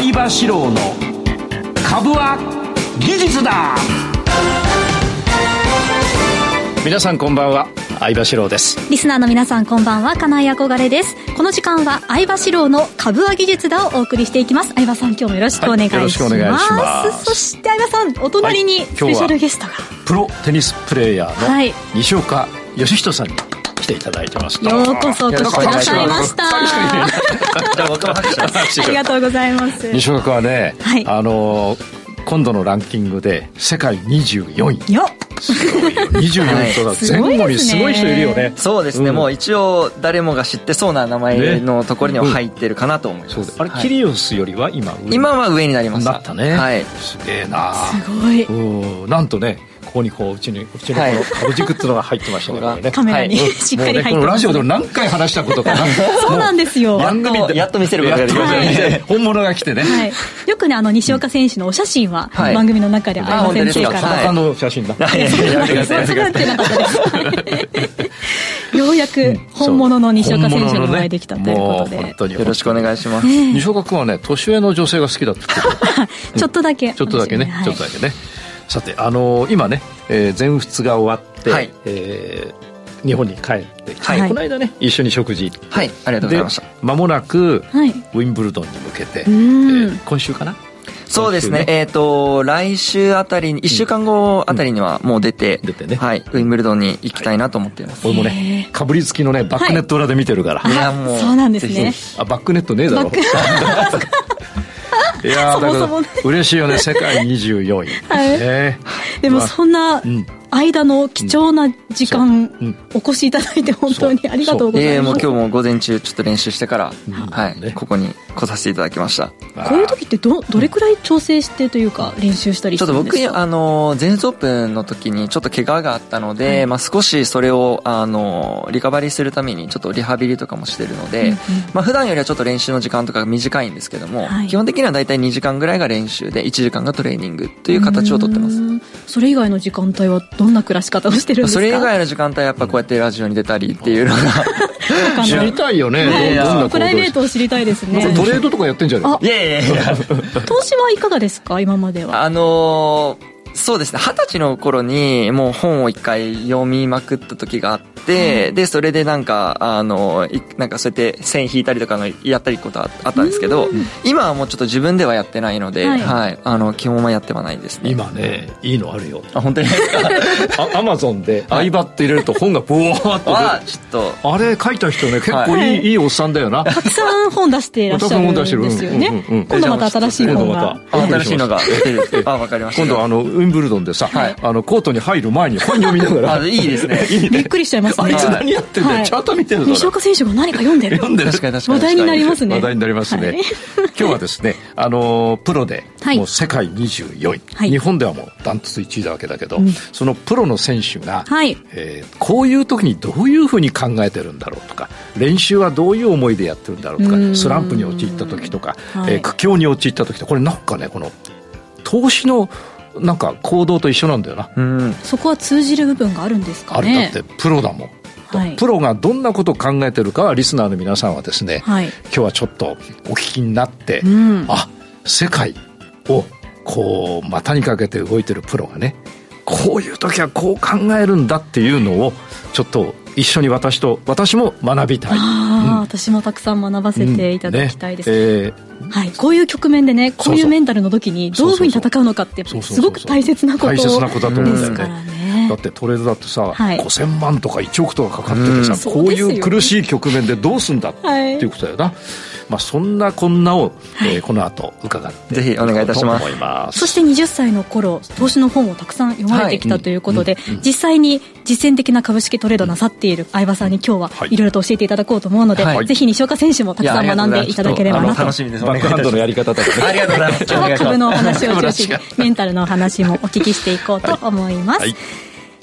相場志郎の株は技術だ。皆さんこんばんは相場志郎です。リスナーの皆さんこんばんは金井憧れです。この時間は相場志郎の株は技術だをお送りしていきます。相葉さん今日もよろしくお願いします、はい、します。そして相葉さんお隣にスペシャルゲストが、はい、プロテニスプレーヤーの西岡義人さんに来ていただいてますようこそお越しくださいました。ありがとうございます西岡はね、はい、あの今度のランキングで世界24位。よすごいよ。24とか 前後にすごい人いるよね。そうですね、うん、もう一応誰もが知ってそうな名前のところには入ってるかなと思います、ねうん、あれ、はい、キリオスよりは今今は上になりましたなったね、はい、すげえな。すごい。なんとねここにこううちにうちのこの株軸っていうのが入ってましたからね。カメラに しっかり入って、ね、このラジオでも何回話したことかそうなんですよ。番組やっと見せることができましたね。本物が来てね、はい、よくねあの西岡選手のお写真は番組の中で相葉先生から、はい、の写真だ、はい、ようやく本物の西岡選手にお会いできたということで、よろしくお願いします、西岡君はね年上の女性が好きだって ちょっとだけ。ちょっとだけね、ちょっとだけねさてあのー、今ね、えー、全仏が終わって、はい、えー、日本に帰ってきて、はい、この間ね一緒に食事。はい。ありがとうございました。まもなく、はい、ウィンブルドンに向けて、えー、今週かな？そうですね、ねえっ、ー、と、来週あたりに、1週間後あたりにはもう出て、うん、出てね、はい、ウィンブルドンに行きたいなと思っています。俺もね、かぶりつきのね、バックネット裏で見てるから。い、や、もう。そうなんですね。あ、バックネットねえだろ。いやだから嬉しいよね。世界24位、はい。えー、でもそんな間の貴重な時間、お越しいただいて本当にありがとうございます。ええもう今日も午前中ちょっと練習してから、はい、ここに来させていただきました。こういう時ってどどれくらい調整してというか練習したりちょっと僕あの全仏オープンの時にちょっと怪我があったので、はい、まあ少しそれをあのリカバリーするためにちょっとリハビリとかもしてるので、うんうん、まあ普段よりはちょっと練習の時間とか短いんですけども、はい、基本的には大体2時間ぐらいが練習で1時間がトレーニングという形をとってます。それ以外の時間帯はどんな暮らし方をしてるんですか？それ以外の時間帯はやっぱこうやってラジオに出たりっていうのが。知りたいよね。プライベートを知りたいですね。トレードとかやってんじゃないいやいやいや。投資はいかがですか？今までは。あのーそうですね。二十歳の頃にもう本を一回読みまくった時があって、うん、でそれでなんかあのなんかそうやって線引いたりとかのやったりことあったんですけど、今はもうちょっと自分ではやってないので、はい、はい、あの基本はやってはないですね。今ねいいのあるよ。あ本当に アマゾンで「相葉」って入れると本がブワーっとあちょっと。あれ書いた人ね結構いいはい、いいおっさんだよな。たくさん本出していらっしゃるんですよね、今度また新しい本が。新しいのが出るあわかりました。今度あのウィンブルドンでさ、はい、あのコートに入る前に本読みながら。いいです ね。びっくりしちゃいますね。あいつ何やってんだよ、はい、チャート見てる西岡選手が何か読んでる？読んでる。確かに確かに。話題になりますね。話題になりますね、はい、今日はですねあのプロでもう世界24位、はい、日本ではもうダントツ1位だわけだけど、うん、そのプロの選手が、はい。えー、こういう時にどういうふうに考えてるんだろうとか練習はどういう思いでやってるんだろうとかスランプに陥った時とか、はい、えー、苦境に陥った時とかこれなんかねこの投資のなんか行動と一緒なんだよな、うん、そこは通じる部分があるんですかね。あるだってプロだもん。はい、プロがどんなことを考えてるかはリスナーの皆さんはですね、はい、今日はちょっとお聞きになって、うん、あ世界をこう股にかけて動いてるプロがねこういう時はこう考えるんだっていうのをちょっと一緒に私と私も学びたい、あうん、私もたくさん学ばせていただきたいです、うん。ね。えー、はい、こういう局面でねこういうメンタルの時にどういうふうに戦うのかってすごく大切なこと大切なことだと思う。んだよね。だってトレードだってさ、はい、5000万とか1億とかかかっててさ、うん、こういう苦しい局面でどうすんだっていうことだよな、はいまあ、そんなこんなを、えー、この後伺ってぜひお願いいたします。そして20歳の頃投資の本をたくさん読まれてきたということで、はいうん、実際に実践的な株式トレードなさっている相葉さんに今日はい。ろいろと教えていただこうと思うので、はい、ぜひ西岡選手もたくさん学んでいただければなと。楽しみです。バックハンドのやり方とか、ね、ありがとうございます。今日は株のお話を中心にメンタルのお話もお聞きしていこうと思います、はい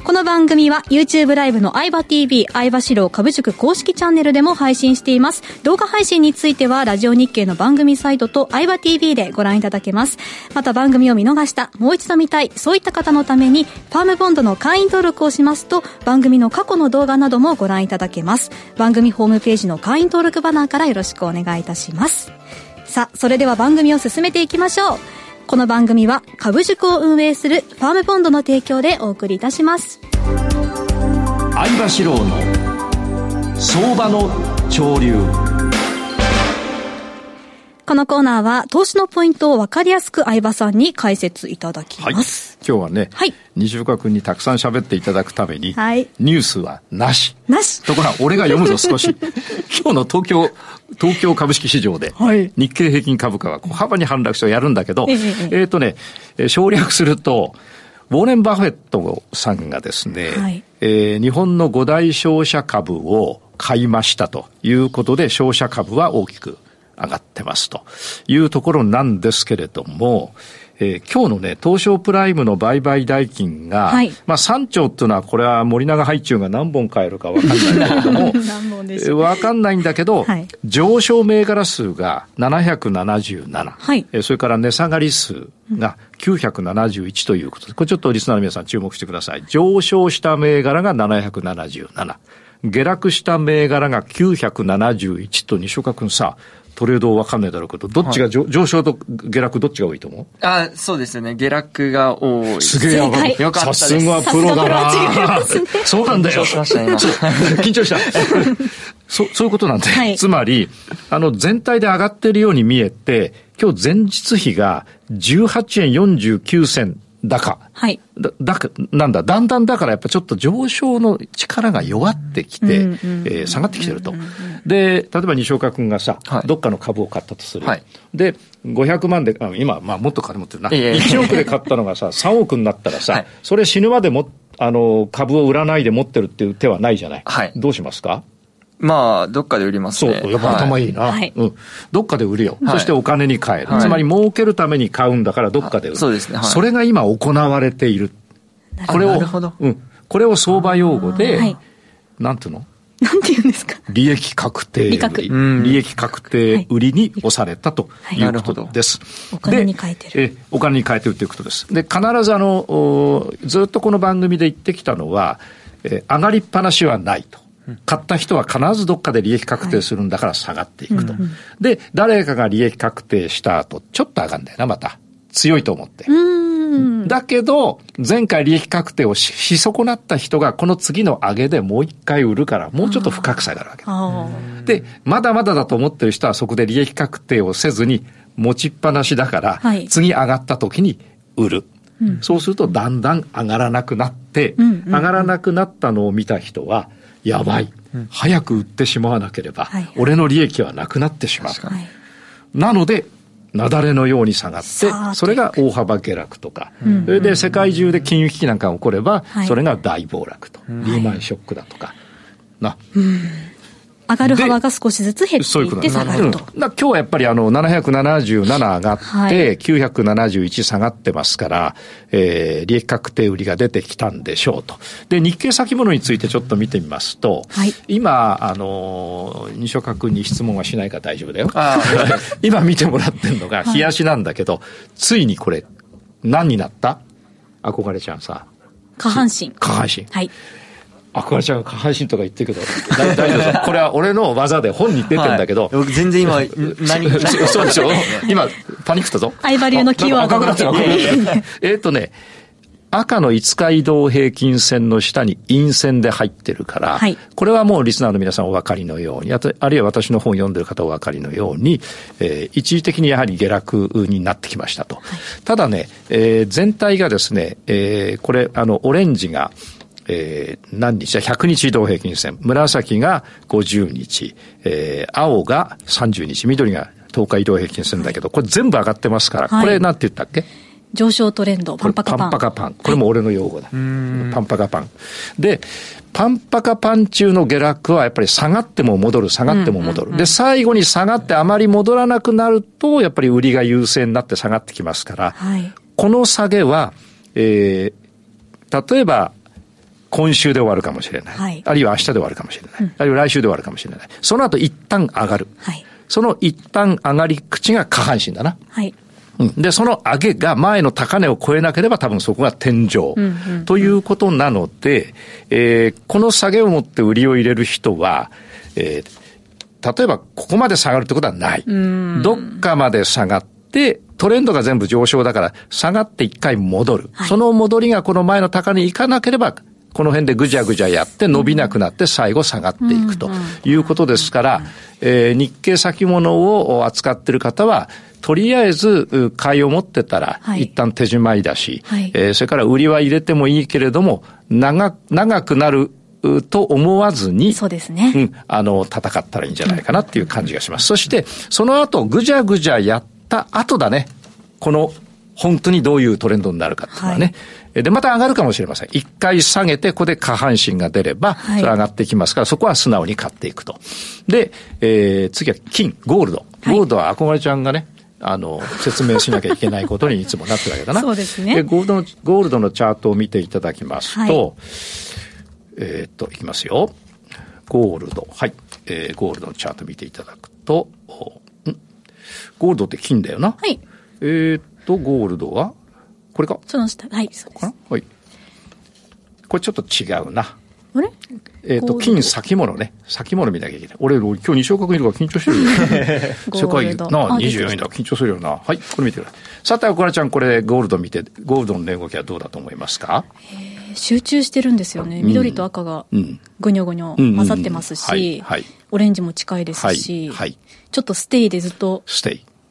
この番組は YouTube ライブの相葉 TV、相葉四郎株塾公式チャンネルでも配信しています。動画配信についてはラジオ日経の番組サイトと相葉 TV でご覧いただけます。また番組を見逃した、もう一度見たい、そういった方のために、ファームボンドの会員登録をしますと、番組の過去の動画などもご覧いただけます。番組ホームページの会員登録バナーからよろしくお願いいたします。さあ、それでは番組を進めていきましょう。この番組は株塾を運営するファームポンドの提供でお送りいたします。相場志郎の相場の潮流。このコーナーは投資のポイントを分かりやすく相葉さんに解説いただきます。はい、今日はね、はい、西岡君にたくさん喋っていただくために、はい、ニュースはなし。なし。ところが俺が読むぞ少し。今日の東京、東京株式市場で、日経平均株価は小幅に反落してやるんだけど、えっ、ー、とね、省略すると、ウォーレン・バフェットさんがですね、はい、えー、日本の五大商社株を買いましたということで、商社株は大きく上がってますというところなんですけれども、えー、今日のね、東証プライムの売買代金が、はい、まあ3兆っていうのは、これは森永配中が何本買えるかわかんないんだけども、わ、かんないんだけど、はい、上昇銘柄数が777、はい、えー、それから値下がり数が971ということで、これちょっとリスナーの皆さん注目してください。上昇した銘柄が777。下落した銘柄が971と西岡君さ、トレードわかんないだろうけど、どっちが、はい、上昇と下落どっちが多いと思う？あ、そうですね。下落が多い。すげえやばい。よかったさすがプロだな、ね、そうなんだよ。緊張しました、今。緊張した。そそういうことなんで、はい、つまり、あの、全体で上がってるように見えて、今日前日比が18円49銭高。はい。だ、だ、なんだ、だんだんだからやっぱちょっと上昇の力が弱ってきて、うんえー、下がってきてると。で、例えば西岡君がさ、はい、どっかの株を買ったとする。はい、で、500万で、今、まあもっと金持ってるな。1億で買ったのがさ、3億になったらさ、はい、それ死ぬまでも、あの、株を売らないで持ってるっていう手はないじゃない。はい。どうしますかまあ、どっかで売りますね。そう、やっぱ頭いいな。はい、うん。どっかで売るよ。はい、そしてお金に換える。はい、つまり儲けるために買うんだからどっかで売る。そうですね。それが今行われている。これを、うん。これを相場用語で、なんていうの？なんて言うんですか？利益確定利利益確定売りに押されたということです。お金に変えてる。え、お金に変えてるということです。で、必ずあの、ずっとこの番組で言ってきたのは、え上がりっぱなしはないと。買った人は必ずどっかで利益確定するんだから下がっていくと。はいで、誰かが利益確定した後、ちょっと上がるんだよな、また。強いと思って。だけど、前回利益確定をし損なった人が、この次の上げでもう一回売るから、もうちょっと深く下がるわけ。で、まだまだだと思ってる人はそこで利益確定をせずに、持ちっぱなしだから、はい、次上がった時に売る。うん、そうするとだんだん上がらなくなって、上がらなくなったのを見た人は、やばい、うん、早く売ってしまわなければ、はい、俺の利益はなくなってしまう。なので、雪崩のように下がって、それが大幅下落とか、うん、それで世界中で金融危機なんかが起これば、それが大暴落と、リーマンショックだとか、な。上がる幅が少しずつ減っていって下がると。うん、今日はやっぱりあの777上がって、はい、971下がってますから、えー、利益確定売りが出てきたんでしょうと。で、日経先物についてちょっと見てみますと、はい、今、あの、西岡君に質問はしないから大丈夫だよ。今見てもらってるのが、冷やしなんだけど、はい、ついにこれ、何になった？憧れちゃんさ。下半身。下半身。はい。あ、これちゃん下半身とか言ってるけど、大丈夫これは俺の技で本に出てんだけど。はい、全然今、何、何そうでしょ？今、パニックったぞ。相場流のキーワード。が。えっとね、赤の5日移動平均線の下に陰線で入ってるから、はい、これはもうリスナーの皆さんお分かりのように、あるいは私の本を読んでる方お分かりのように、えー、一時的にやはり下落になってきましたと。はい、ただね、えー、全体がですね、えー、これ、あの、オレンジが、えー、何日100日移動平均線。紫が50日、えー、青が30日、緑が10日移動平均線だけど、これ全部上がってますから、はい、これなんて言ったっけ？上昇トレンド、パンパカパン。パンパカパン。これも俺の用語だ。はい、パンパカパン。で、パンパカパン中の下落はやっぱり下がっても戻る、下がっても戻る。で、最後に下がってあまり戻らなくなると、やっぱり売りが優勢になって下がってきますから、はい、この下げは、えー、例えば今週で終わるかもしれない。はい、あるいは明日で終わるかもしれない。うん、あるいは来週で終わるかもしれない。その後一旦上がる。はい、その一旦上がり口が下半身だな。はいうん、で、その上げが前の高値を超えなければ多分そこが天井。ということなので、えー、この下げを持って売りを入れる人は、えー例えばここまで下がるってことはない。どっかまで下がって、トレンドが全部上昇だから、下がって一回戻る。はい、その戻りがこの前の高値に行かなければ、この辺でぐじゃぐじゃやって伸びなくなって最後下がっていくということですから、えー、日経先物を扱っている方は、とりあえず買いを持ってたら、一旦手締まいだし、はい、えー、それから売りは入れてもいいけれども、長長くなると思わずに、そうですね。うん、あの、戦ったらいいんじゃないかなっていう感じがします。そして、その後、ぐじゃぐじゃやった後だね。この、本当にどういうトレンドになるかっていうのはね。はい、で、また上がるかもしれません。一回下げて、ここで下半身が出れば、それ上がっていきますから、そこは素直に買っていくと。で、えー、次は金、ゴールド。ゴールドは憧れちゃんがね、あの、説明しなきゃいけないことにいつもなってるわけだな。そうですね。で、ゴールドの、ゴールドのチャートを見ていただきますと、はいえー、っと、いきますよ。ゴールド。はい。えー、ゴールドのチャート見ていただくと、ん？ゴールドって金だよな。はい。えー、っと、ゴールドは？これか？その下。はい、そうです。はい。これちょっと違うな。あれ？えっ、と、金先物ね。先物見なきゃいけない。俺、今日西岡君いるから緊張してるよ。世界、なあ、24位だ。緊張するよな。はい、これ見てください。さて、岡田ちゃん、これ、ゴールド見て、ゴールドの値動きはどうだと思いますか？集中してるんですよね。緑と赤がぐにょぐにょ混ざってますし、オレンジも近いですし、はい、ちょっとステイでずっと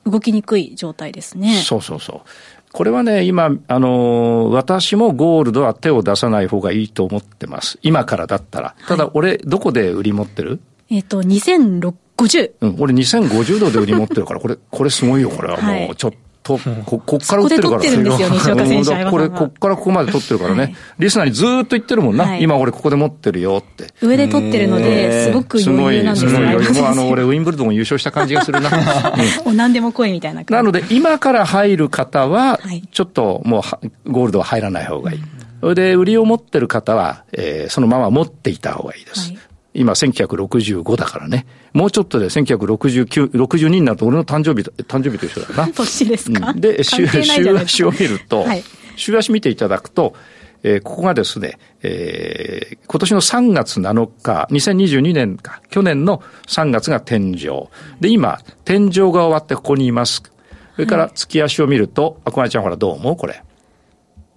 動きにくい状態ですね。そうそうそう。これはね、今、あのー、私もゴールドは手を出さない方がいいと思ってます。今からだったら。ただ、俺、どこで売り持ってる？えっ、と、2050。うん、俺2050度で売り持ってるから、これ、これすごいよ、これはもう、ちょっと、こ、こっから売ってるから。ここで取ってるんですよ、西岡選手これ、こっからここまで取ってるからね。はい、リスナーにずっと言ってるもんな。はい、今俺ここで持ってるよって。上で取ってるので、すごく余裕なんですよ。すごい、すごい。もうあの、俺ウィンブルドン優勝した感じがするな。うん、何でも来いみたいななので、今から入る方は、ちょっともう、ゴールドは入らない方がいい。それで、売りを持ってる方は、えー、そのまま持っていた方がいいです。はい今1965だからね。もうちょっとで1969、62になると俺の誕生日、誕生日と一緒だな。年ですか、うん、で、週足を見ると、はい、週足見ていただくと、えー、ここがですね、えー、今年の3月7日、2022年か、去年の3月が天井。で、今、天井が終わってここにいます。それから月足を見ると、あこまちゃんほらどう思う？これ。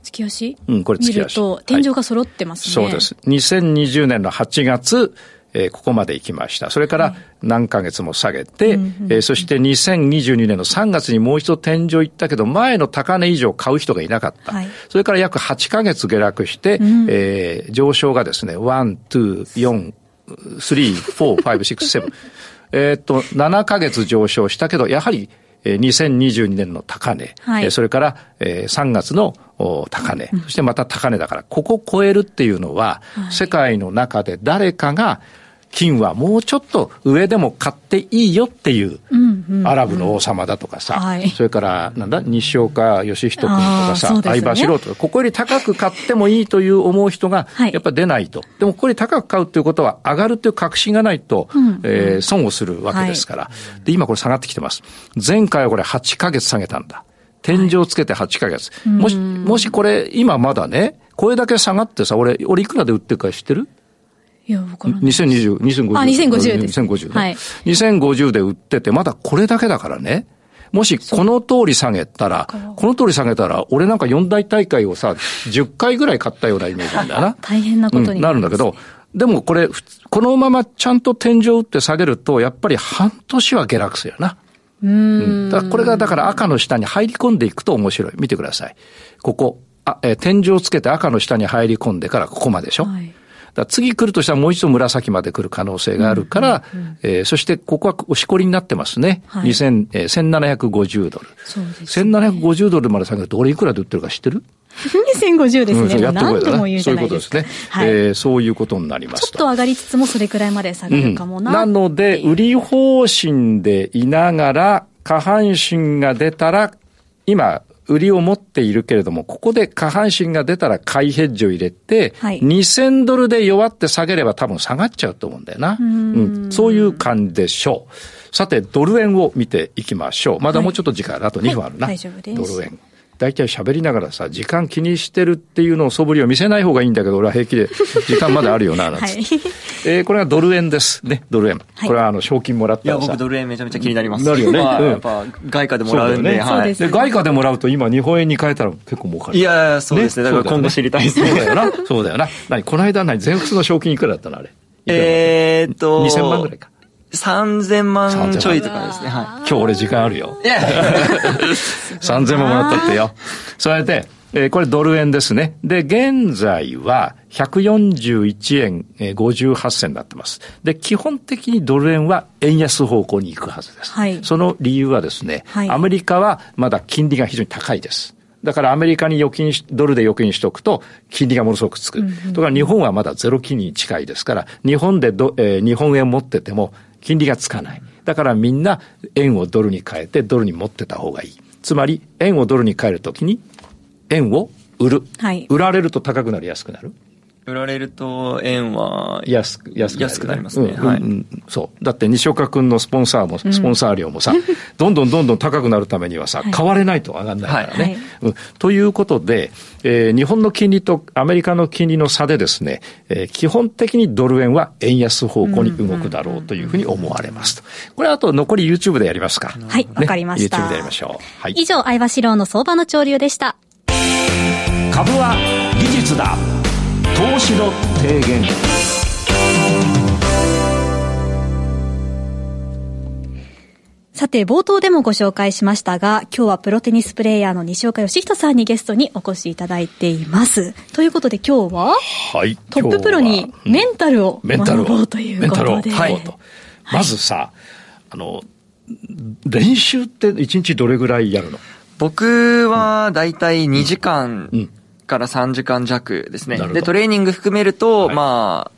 月足？うん、これ月足。見ると、天井が揃ってますね、はい、そうです。2020年の8月、えー、ここまで行きました。それから何ヶ月も下げて、はい、えー、そして2022年の3月にもう一度天井行ったけど、前の高値以上買う人がいなかった。はい、それから約8ヶ月下落して、うん、えー、上昇がですね、1、2、4、3、4、5、6、7。えっと、7ヶ月上昇したけど、やはり2022年の高値、はい、それから3月の高値、そしてまた高値だから、ここを超えるっていうのは、世界の中で誰かが金はもうちょっと上でも買っていいよっていう、アラブの王様だとかさ、それから、なんだ、西岡義人君とかさ、ね、相場素人、ここより高く買ってもいいという思う人が、やっぱ出ないと。でもここより高く買うということは、上がるという確信がないと、えー、損をするわけですから。で、今これ下がってきてます。前回はこれ8ヶ月下げたんだ。天井つけて8ヶ月。もし、もしこれ、今まだね、これだけ下がってさ、俺、俺いくらで売ってるか知ってる？いや、わからない。2020、2050。あ、2050です。2050、ね。はい。2050で売ってて、まだこれだけだからね。もしこの通り下げたら、この通り下げたら、俺なんか四大大会をさ、10回ぐらい買ったようなイメージなんだよな。大変なことになる,、うん、なるんだけど、でもこれ、このままちゃんと天井打って下げると、やっぱり半年は下落するよな。うん。だこれがだから赤の下に入り込んでいくと面白い。見てください。ここ。あ、えー、天井をつけて赤の下に入り込んでからここまででしょ。はいだ次来るとしたらもう一度紫まで来る可能性があるから、うんうんうん、えー、そしてここはおしこりになってますね。はい、2000えー、1750ドル。そうです、ね。1750ドルまで下げると俺いくらで売ってるか知ってる？2050ですね。うん、やっと何度も言うじゃないですか。そういうことですね。はい、えー、そういうことになりますちょっと上がりつつもそれくらいまで下がるかもな。うん、なので、売り方針でいながら、下半身が出たら、今、売りを持っているけれども、ここで下半身が出たら買いヘッジを入れて、はい、2000ドルで弱って下げれば多分下がっちゃうと思うんだよな。うん,、そういう感じでしょう。さて、ドル円を見ていきましょう。まだもうちょっと時間ある。あと2分あるな。はい、大丈夫です。ドル円。大体喋りながらさ、時間気にしてるっていうのを素振りを見せない方がいいんだけど、俺は平気で、時間まだあるよな、なんつって。はい、えー、これはドル円です。ね、ドル円。はい、これはあの、賞金もらったらいや、僕ドル円めちゃめちゃ気になります。なるよね。まあ、やっぱ、外貨でもらうんで。ね、はい。で、外貨でもらうと今、日本円に変えたら結構儲かる。いやそうですね。だから今後知りたいですね。そうだよな。そうだよな。何？この間何？全仏の賞金いくらだったのあれ。えーっと。2000万ぐらいか。3000万ちょいとかですね。はい。今日俺時間あるよ。いや 3000万もらったってよ。それで、えー、これドル円ですね。で、現在は141円58銭になってます。で、基本的にドル円は円安方向に行くはずです。はい、その理由はですね、はい、アメリカはまだ金利が非常に高いです。だからアメリカに預金し、ドルで預金しておくと、金利がものすごくつく。うんうん、とか日本はまだゼロ金利に近いですから、日本でど、えー、日本円持ってても、金利がつかない。だからみんな円をドルに変えてドルに持ってた方がいい。つまり円をドルに変えるときに円を売る。はい、売られると高くなり安くなる。売られると円は安く、安く安くなりますね。うん、はい、うん。そう。だって西岡君のスポンサーも、スポンサー料もさ、うん、どんどんどんどん高くなるためにはさ、買われないと上がんないからね。はいうん、ということで、えー、日本の金利とアメリカの金利の差でですね、えー、基本的にドル円は円安方向に動くだろうというふうに思われますと。これあと残り YouTube でやりますか。はい、わ、ね、かりました。YouTube でやりましょう。はい。以上、相場志郎の相場の潮流でした。株は技術だ。投資の提言。さて、冒頭でもご紹介しましたが、今日はプロテニスプレーヤーの西岡義人さんにゲストにお越しいただいています。ということで今日は、はい、トッププロにメンタルを学ぼうということで。はい、まずさ、あの、練習って1日どれぐらいやるの？僕はだいたい2時間から3時間弱ですね。で、トレーニング含めると、はい、ま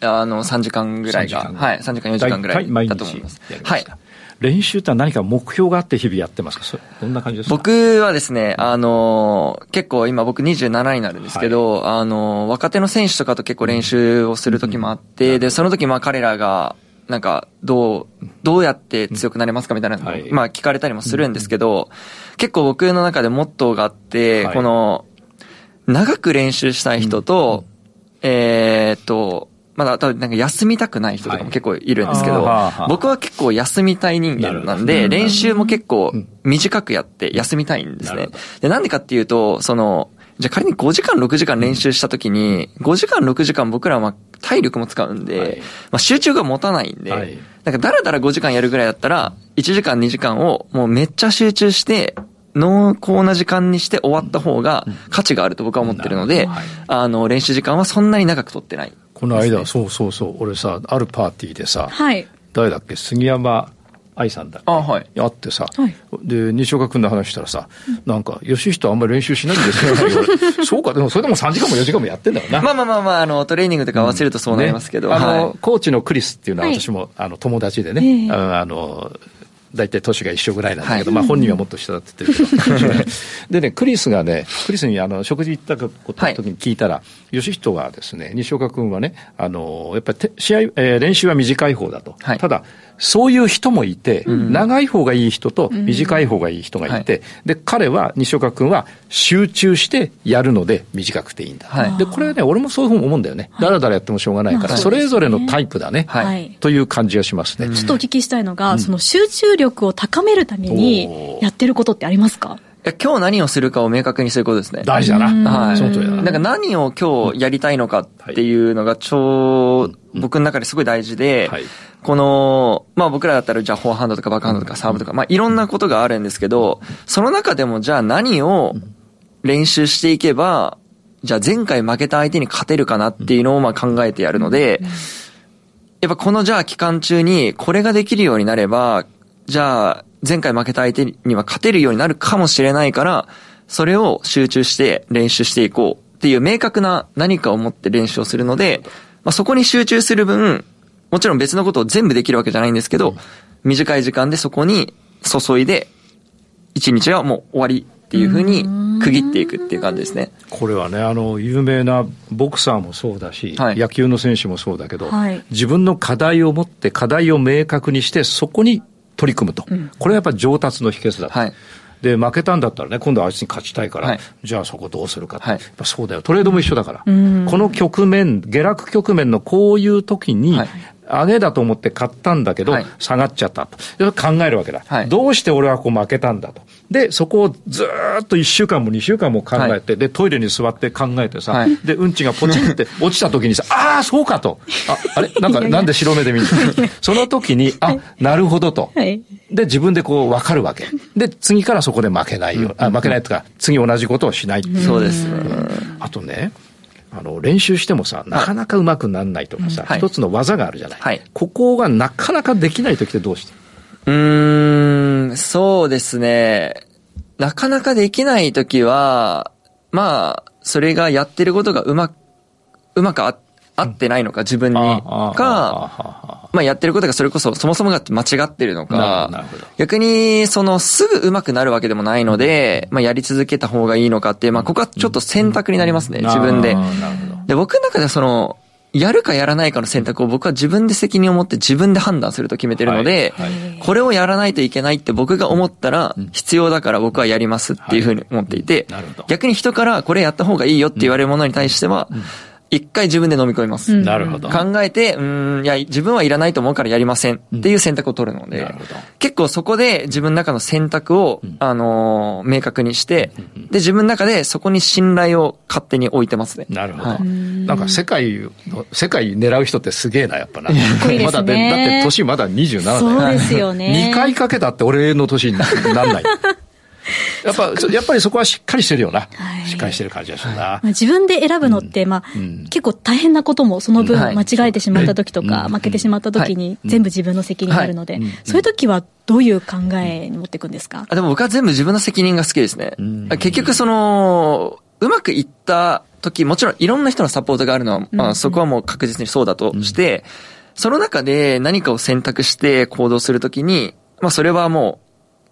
あ、あの、3時間ぐらいが、はい、3時間4時間ぐらいだと思います。はい。練習って何か目標があって日々やってますか？どんな感じですか？僕はですね、あの、結構今僕27になるんですけど、はい、あの、若手の選手とかと結構練習をする時もあって、うん、で、その時まあ彼らが、なんか、どう、どうやって強くなれますかみたいなの、はい、まあ聞かれたりもするんですけど、結構僕の中でモットーがあって、はい、この、長く練習したい人と、うん、えっと、まだ多分なんか休みたくない人とかも結構いるんですけど、はい、僕は結構休みたい人間なんで、練習も結構短くやって休みたいんですね。で、なんでかっていうと、その、じゃあ仮に5時間6時間練習した時に、5時間6時間僕らは体力も使うんで、はい、まあ集中が持たないんで、はい、なんかだらだら5時間やるぐらいだったら、1時間2時間をもうめっちゃ集中して濃厚な時間にして終わった方が価値があると僕は思ってるので、あの、練習時間はそんなに長く取ってない、ね、この間、そうそうそう、俺さ、あるパーティーでさ、はい、誰だっけ、杉山愛さんだっけ？あ、はい、あってさ、はい、で、西岡君の話したらさ、なんか、吉人あんまり練習しないんですよ。そうか、でもそれでも3時間も4時間もやってんだよな。まあまあまあまあ、あの、トレーニングとか合わせるとそうなりますけど。うん。ね、あの、コーチのクリスっていうのは私も、あの、友達でね、あの、大体年が一緒ぐらいなんだけど、はい、まあ本人はもっと下だって言ってるけど。でね、クリスがね、クリスにあの食事行ったことの時に聞いたら、はい、吉人がですね、西岡君はね、あの、やっぱり試合、えー、練習は短い方だと。はい、ただ、そういう人もいて、うん、長い方がいい人と短い方がいい人がいて、うんで、彼は、西岡君は集中してやるので短くていいんだ。はい、で、これはね、俺もそういうふうに思うんだよね。だらだらやってもしょうがないから、それぞれのタイプだね。はい。という感じがしますね。ちょっとお聞きしたいのが、その集中力を高めるためにやってることってありますか？今日何をするかを明確にすることですね。大事だな。はい。その通りだな。なんか何を今日やりたいのかっていうのが超、僕の中ですごい大事で、はい、この、まあ僕らだったらじゃあフォアハンドとかバックハンドとかサーブとか、まあいろんなことがあるんですけど、その中でもじゃあ何を練習していけば、じゃあ前回負けた相手に勝てるかなっていうのをまあ考えてやるので、やっぱこのじゃあ期間中にこれができるようになれば、じゃあ前回負けた相手には勝てるようになるかもしれないから、それを集中して練習していこうっていう明確な何かを持って練習をするので、まあ、そこに集中する分、もちろん別のことを全部できるわけじゃないんですけど、短い時間でそこに注いで、一日はもう終わりっていうふうに区切っていくっていう感じですね。これはね、あの、有名なボクサーもそうだし、はい、野球の選手もそうだけど、はい、自分の課題を持って課題を明確にして、そこに取り組むと。うん、これはやっぱり上達の秘訣だと。はいで、負けたんだったらね、今度はあいつに勝ちたいから、はい、じゃあそこどうするか、はい、やっぱそうだよ。トレードも一緒だから。この局面、下落局面のこういう時に、上げだと思って買ったんだけど、下がっちゃったと。考えるわけだ。どうして俺はこう負けたんだと。で、そこをずっと1週間も2週間も考えて、はい、で、トイレに座って考えてさ、はい、で、うんちがポチンって 落ちた時にさ、ああ、そうかと。あ、あれ？なんか、なんで白目で見る？その時に、あ、なるほどと。はい、で、自分でこう分かるわけ。で、次からそこで負けないよ。あ、負けないとか、次同じことをしない。そうです。ね。あとね、あの、練習してもさ、なかなかうまくならないとかさ、はい、一つの技があるじゃない。はい、ここがなかなかできない時ってどうしてうーん、そうですね。なかなかできないときは、まあ、それがやってることがうまく、うまくあ合ってないのか、自分に。か、まあやってることがそれこそそもそもが間違ってるのか、逆に、そのすぐ上手くなるわけでもないので、まあやり続けた方がいいのかっていう、まあここはちょっと選択になりますね、自分で。で、僕の中ではその、やるかやらないかの選択を僕は自分で責任を持って自分で判断すると決めてるので、はいはい、これをやらないといけないって僕が思ったら必要だから僕はやりますっていうふうに思っていて、逆に人からこれやった方がいいよって言われるものに対しては、一回自分で飲み込みます。なるほど。考えて、うん、いや、自分はいらないと思うからやりませんっていう選択を取るので、結構そこで自分の中の選択を、あの明確にして、で、自分の中でそこに信頼を勝手に置いてますね。なるほど。なんか世界の、世界狙う人ってすげえな、やっぱな。まだ、だって年まだ27だよ。そうですよね。2回かけたって俺の年になんない。やっぱ、やっぱりそこはしっかりしてるよな。はい、しっかりしてる感じがするな。はい、自分で選ぶのって、まあ、うん、結構大変なこともその分間違えてしまった時とか、負けてしまった時に全部自分の責任になるので、そういう時はどういう考えに持っていくんですか？あでも僕は全部自分の責任が好きですね。結局その、うまくいった時、もちろんいろんな人のサポートがあるのは、まあそこはもう確実にそうだとして、その中で何かを選択して行動するときに、まあそれはもう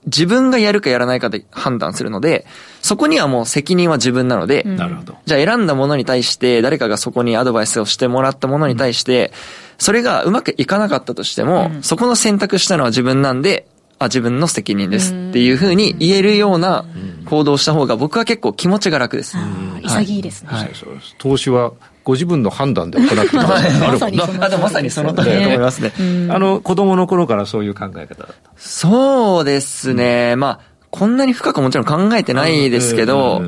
自分がやるかやらないかで判断するので、そこにはもう責任は自分なので、なるほど。じゃあ選んだものに対して、誰かがそこにアドバイスをしてもらったものに対して、それがうまくいかなかったとしても、そこの選択したのは自分なんで、あ、自分の責任ですっていうふうに言えるような行動した方が僕は結構気持ちが楽です。潔いですね。はい、投資はご自分の判断で行ってますあるもんな。あ、でもまさにその通りだと思いますね。あの、子供の頃からそういう考え方だったそうですね。まあ、こんなに深くもちろん考えてないですけど、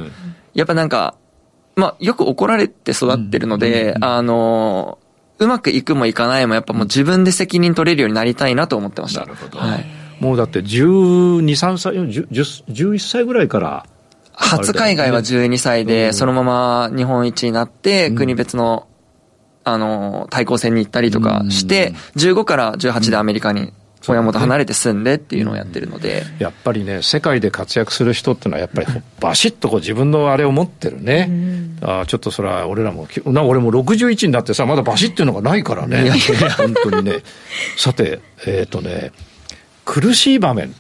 やっぱなんか、まあ、よく怒られて育ってるので、あの、うまくいくもいかないもやっぱもう自分で責任取れるようになりたいなと思ってました。なるほど。はい。もうだって12、3歳、11歳ぐらいから、初海外は12歳で、そのまま日本一になって、国別の、あの、対抗戦に行ったりとかして、15から18でアメリカに親元離れて住んでっていうのをやってるので、やっぱりね世界で活躍する人っていうのはやっぱりバシッとこう自分のあれを持ってるね、あちょっとそれは俺らもな俺も61になってさまだバシッっていうのがないからね。本当にね。さてえっ、ー、とね苦しい場面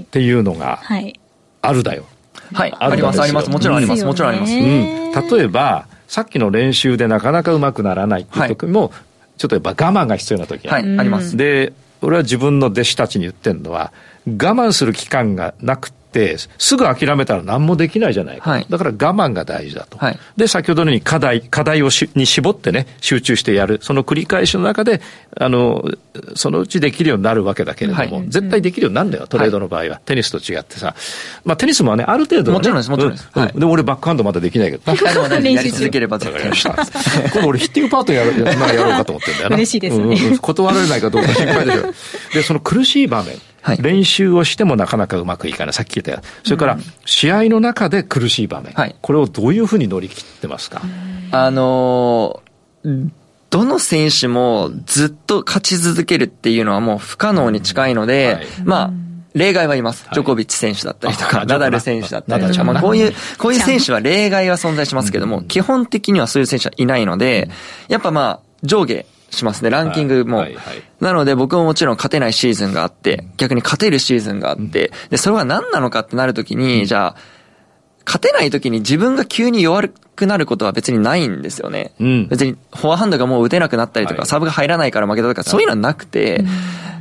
っていうのがあるだよ、はい、あります、あります。もちろんあります。もちろんあります。うん。例えば、さっきの練習でなかなかうまくならないっていう時も、はい、ちょっとやっぱ我慢が必要な時はい、あります。で、俺は自分の弟子たちに言ってるのは、我慢する期間がなくて、すぐ諦めたら何もできないじゃないか。はい、だから我慢が大事だと。はい、で、先ほどのように課題、課題をしに絞ってね、集中してやる。その繰り返しの中で、あの、そのうちできるようになるわけだけれども、はい、絶対できるようになるんだよ、トレードの場合は。テニスと違ってさ。まあ、テニスもね、ある程度、ね、もちろんです、もちろんです。うん、でも俺バックハンドまだできないけど。練習続ければ絶対。今度俺ヒッティングパートややろうかと思ってんだよな。嬉しいですね。うん、断られないかどうか心配でしょ。で、その苦しい場面。はい、練習をしてもなかなかうまくいかない。さっき言ったよそれから、試合の中で苦しい場面。はい、これをどういうふうに乗り切ってますか？あのー、どの選手もずっと勝ち続けるっていうのはもう不可能に近いので、はい、まあ、例外はいます。ジョコビッチ選手だったりとか、ナダル選手だったりとか、まあこういう、こういう選手は例外は存在しますけども、基本的にはそういう選手はいないので、やっぱまあ、上下しますね、ランキングも。はい。はいはい、なので僕ももちろん勝てないシーズンがあって、逆に勝てるシーズンがあって、で、それは何なのかってなるときに、じゃあ、勝てない時に自分が急に弱くなることは別にないんですよね。うん、別にフォアハンドがもう打てなくなったりとか、はい、サーブが入らないから負けたとか、そういうのはなくて、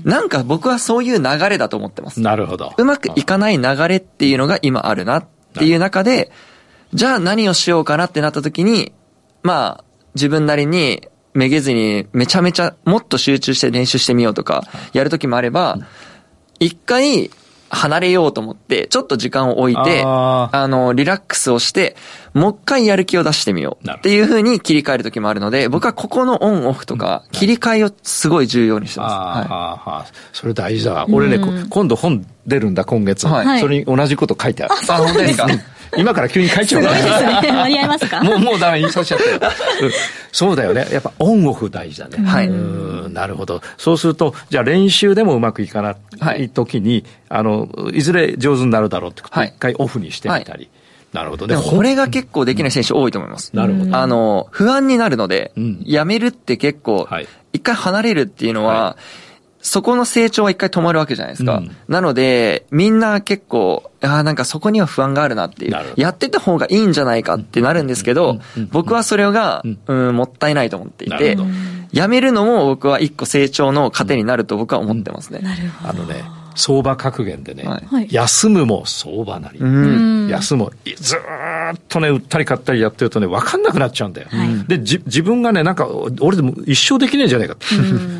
なんか僕はそういう流れだと思ってます。なるほど。うまくいかない流れっていうのが今あるなっていう中で、じゃあ何をしようかなってなった時に、まあ、自分なりにめげずにめちゃめちゃもっと集中して練習してみようとか、やる時もあれば、一回離れようと思って、ちょっと時間を置いて、あの、リラックスをして、もう一回やる気を出してみよう。っていう風に切り替える時もあるので、僕はここのオンオフとか、切り替えをすごい重要にしてます。はい、それ大事だ。俺ね、今度本出るんだ、今月。はい、それに同じこと書いてある。あ、本当ですか今から急に書いちゃうから。すごいですね。間に合いますか？もう、もうダメ、言いさせちゃったよ。そうだよね。やっぱオンオフ大事だね。はい。なるほど。そうすると、じゃあ練習でもうまくいかない時に、はい、あの、いずれ上手になるだろうってこと一回オフにしてみたり。はいなるほどね。これが結構できない選手多いと思います。なるほど。あの、不安になるので、うん、やめるって結構、一回離れるっていうのは、はいそこの成長は一回止まるわけじゃないですか。うん、なので、みんな結構、ああ、なんかそこには不安があるなっていう。やってた方がいいんじゃないかってなるんですけど、僕はそれが、うん、もったいないと思っていて、やめるのも僕は一個成長の糧になると僕は思ってますね。なるほど。あのね、相場格言でね、はい、休むも相場なり、うん、休むずっとね売ったり買ったりやってるとね分かんなくなっちゃうんだよ、はい、で自分がねなんか俺でも一生できねえんじゃないか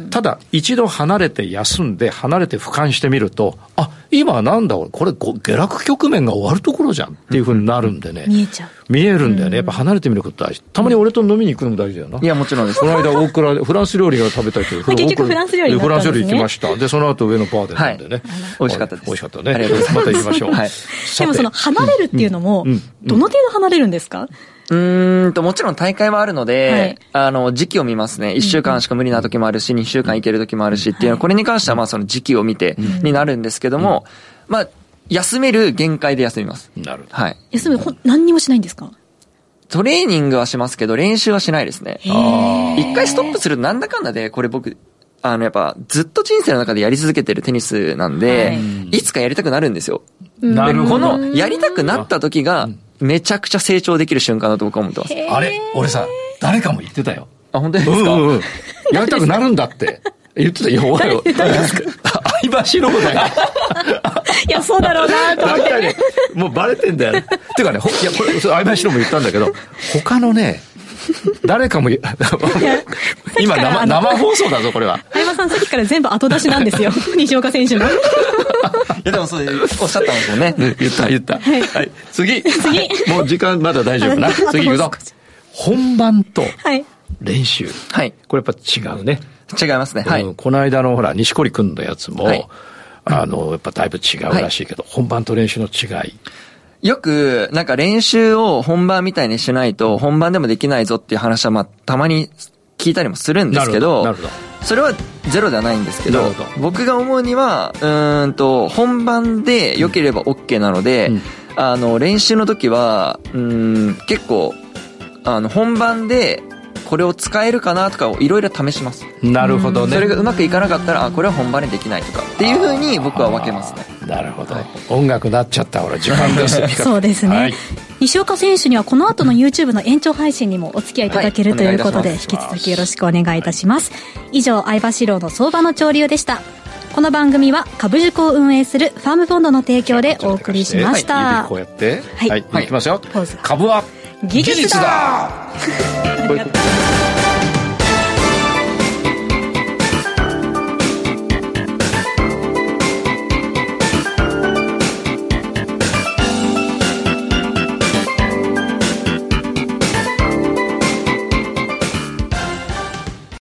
ただ 一度離れて休んで離れて俯瞰してみるとあ今なんだこれ下落局面が終わるところじゃんっていうふうになるんでね、見えちゃう見えるんだよね。やっぱ離れてみること大事。たまに俺と飲みに行くのも大事だよな。いや、もちろんです。この間、大倉で、フランス料理が食べたいという。結局フランス料理フランス料理行きました。で、その後上のパーで飲んでね。美味しかったです。美味しかったね。また行きましょう。はい。でもその、離れるっていうのも、どの程度離れるんですか？うんと、もちろん大会はあるので、はい、あの、時期を見ますね。1週間しか無理な時もあるし、2週間行ける時もあるしっていうのは、これに関してはまあその時期を見てになるんですけども、まあ、休める限界で休みます。なるほど。はい。休む、何にもしないんですか？トレーニングはしますけど、練習はしないですね。一回ストップするとなんだかんだで、これ僕、あの、やっぱ、ずっと人生の中でやり続けてるテニスなんで、はい、いつかやりたくなるんですよ。なるほど。この、やりたくなった時が、めちゃくちゃ成長できる瞬間だと僕は思ってます。あれ？俺さ、誰かも言ってたよ。あ、本当ですか、うんうん、やりたくなるんだって。言ってたよ、おはよう。相場四郎だよ。いや、そうだろうなと思って。ね、もうバレてんだよ。ていうかね、いや、これ、相場四郎も言ったんだけど、他のね、誰かも、今生、生放送だぞ、これは。相葉さん、さっきから全部後出しなんですよ。西岡選手の。いや、でもそう、おっしゃったんですよね。言った、言った。はい。はい、次。次。もう時間まだ大丈夫な。次行くぞ。本番と練習。はい。これやっぱ違うね。違いますね。はい。この間のほら、西堀君のやつも、はい、あの、やっぱだいぶ違うらしいけど、はい、本番と練習の違い。よく、なんか練習を本番みたいにしないと、本番でもできないぞっていう話は、まあ、たまに聞いたりもするんですけど、どそれはゼロではないんですけど、ど。僕が思うには、うんと、本番で良ければ OK なので、うん、あの、練習の時は、うん、結構、あの、本番でこれを使えるかなとかをいろいろ試します。なるほどね。それがうまくいかなかったらあこれは本番にできないとかっていうふうに僕は分けますね。なるほど、はい、音楽なっちゃったほら時間です。そうですね、はい、西岡選手にはこの後の YouTube の延長配信にもお付き合いいただける、はい、ということで引き続きよろしくお願いいたします。以上相場志郎の相場の潮流でした。この番組は株塾を運営するファームフォンドの提供でお送りしました。はい、こうやって、はい、はい、い。きますよ。株は技術だ